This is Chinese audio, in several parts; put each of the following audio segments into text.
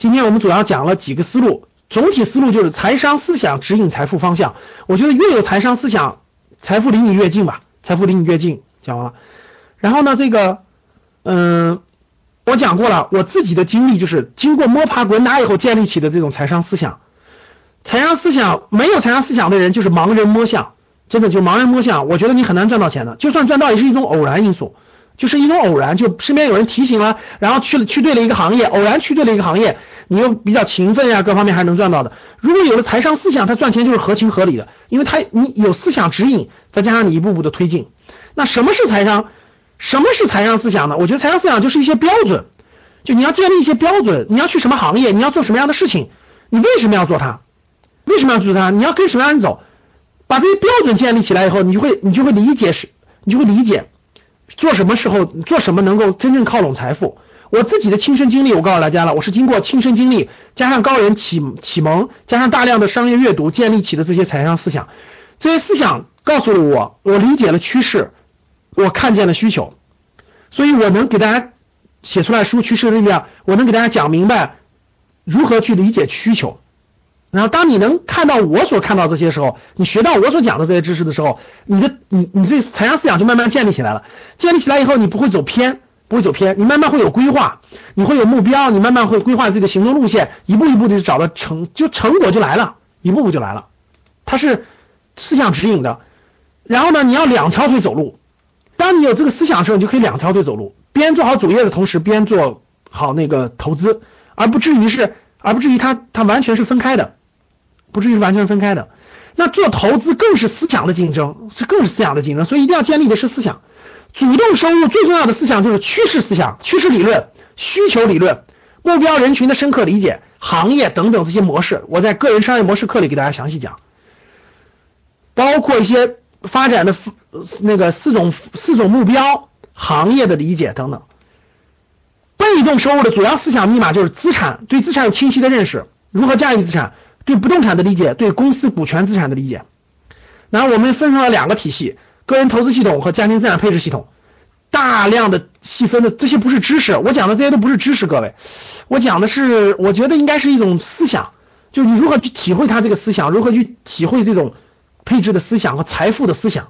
今天我们主要讲了几个思路，总体思路就是财商思想指引财富方向。我觉得越有财商思想，财富离你越近吧，财富离你越近。讲完了，然后呢，这个，嗯，我讲过了，我自己的经历就是经过摸爬滚打以后建立起的这种财商思想。财商思想没有财商思想的人就是盲人摸象，真的就盲人摸象。我觉得你很难赚到钱的，就算赚到也是一种偶然因素。就是一种偶然，就身边有人提醒了，然后去了去对了一个行业，偶然去对了一个行业，你又比较勤奋呀，各方面还是能赚到的。如果有了财商思想，他赚钱就是合情合理的，因为他你有思想指引，再加上你一步步的推进。那什么是财商？什么是财商思想呢？我觉得财商思想就是一些标准，就你要建立一些标准，你要去什么行业，你要做什么样的事情，你为什么要做它？为什么要做它？你要跟什么样人走？把这些标准建立起来以后，你就会你就会理解是，你就会理解。做什么时候做什么能够真正靠拢财富？我自己的亲身经历，我告诉大家了，我是经过亲身经历，加上高人启启蒙，加上大量的商业阅读建立起的这些财商思想。这些思想告诉了我，我理解了趋势，我看见了需求，所以我能给大家写出来书《趋势的力量》，我能给大家讲明白如何去理解需求。然后，当你能看到我所看到这些时候，你学到我所讲的这些知识的时候，你的你你这财商思想就慢慢建立起来了。建立起来以后，你不会走偏，不会走偏，你慢慢会有规划，你会有目标，你慢慢会规划自己的行动路线，一步一步的就找到成就成果就来了，一步步就来了。它是思想指引的。然后呢，你要两条腿走路。当你有这个思想的时候，你就可以两条腿走路，边做好主业的同时，边做好那个投资，而不至于是，而不至于它它完全是分开的。不至于完全分开的，那做投资更是思想的竞争，是更是思想的竞争，所以一定要建立的是思想。主动收入最重要的思想就是趋势思想、趋势理论、需求理论、目标人群的深刻理解、行业等等这些模式。我在个人商业模式课里给大家详细讲，包括一些发展的那个四种四种目标、行业的理解等等。被动收入的主要思想密码就是资产，对资产有清晰的认识，如何驾驭资产。对不动产的理解，对公司股权资产的理解，然后我们分成了两个体系：个人投资系统和家庭资产配置系统。大量的细分的这些不是知识，我讲的这些都不是知识，各位，我讲的是我觉得应该是一种思想，就你如何去体会它这个思想，如何去体会这种配置的思想和财富的思想，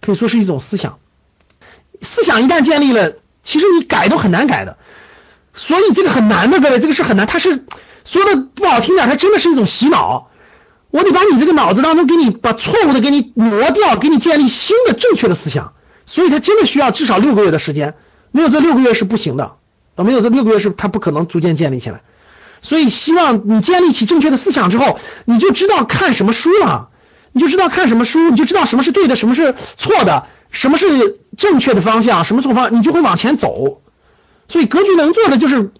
可以说是一种思想。思想一旦建立了，其实你改都很难改的，所以这个很难的，各位，这个是很难，它是。说的不好听点，它真的是一种洗脑。我得把你这个脑子当中给你把错误的给你磨掉，给你建立新的正确的思想。所以它真的需要至少六个月的时间，没有这六个月是不行的啊，没有这六个月是它不可能逐渐建立起来。所以希望你建立起正确的思想之后，你就知道看什么书了，你就知道看什么书，你就知道什么是对的，什么是错的，什么是正确的方向，什么错方，你就会往前走。所以格局能做的就是。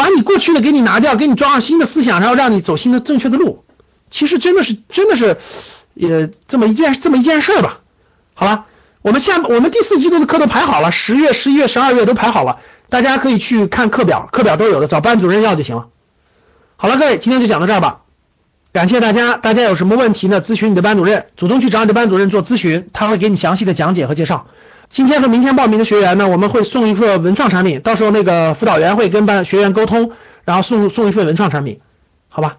把你过去的给你拿掉，给你装上新的思想，然后让你走新的正确的路。其实真的是真的是，也这么一件这么一件事儿吧。好了，我们下我们第四季度的课都排好了，十月、十一月、十二月都排好了，大家可以去看课表，课表都有的，找班主任要就行了。好了，各位，今天就讲到这儿吧。感谢大家，大家有什么问题呢？咨询你的班主任，主动去找你的班主任做咨询，他会给你详细的讲解和介绍。今天和明天报名的学员呢，我们会送一份文创产品，到时候那个辅导员会跟班学员沟通，然后送送一份文创产品，好吧？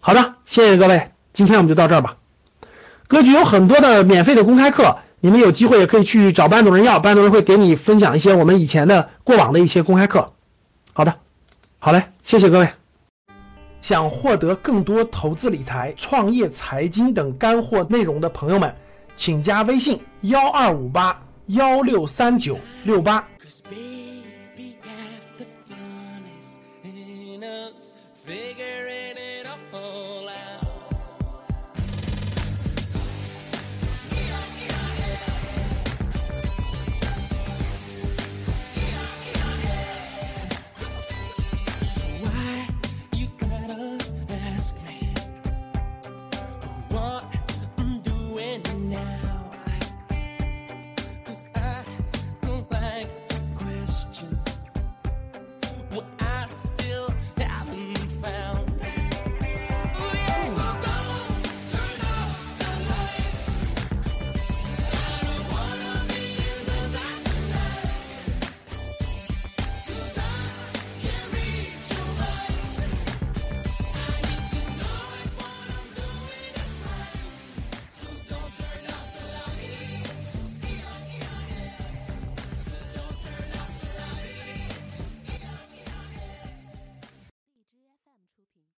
好的，谢谢各位，今天我们就到这儿吧。格局有很多的免费的公开课，你们有机会也可以去找班主任要，班主任会给你分享一些我们以前的过往的一些公开课。好的，好嘞，谢谢各位。想获得更多投资理财、创业、财经等干货内容的朋友们，请加微信幺二五八。幺六三九六八。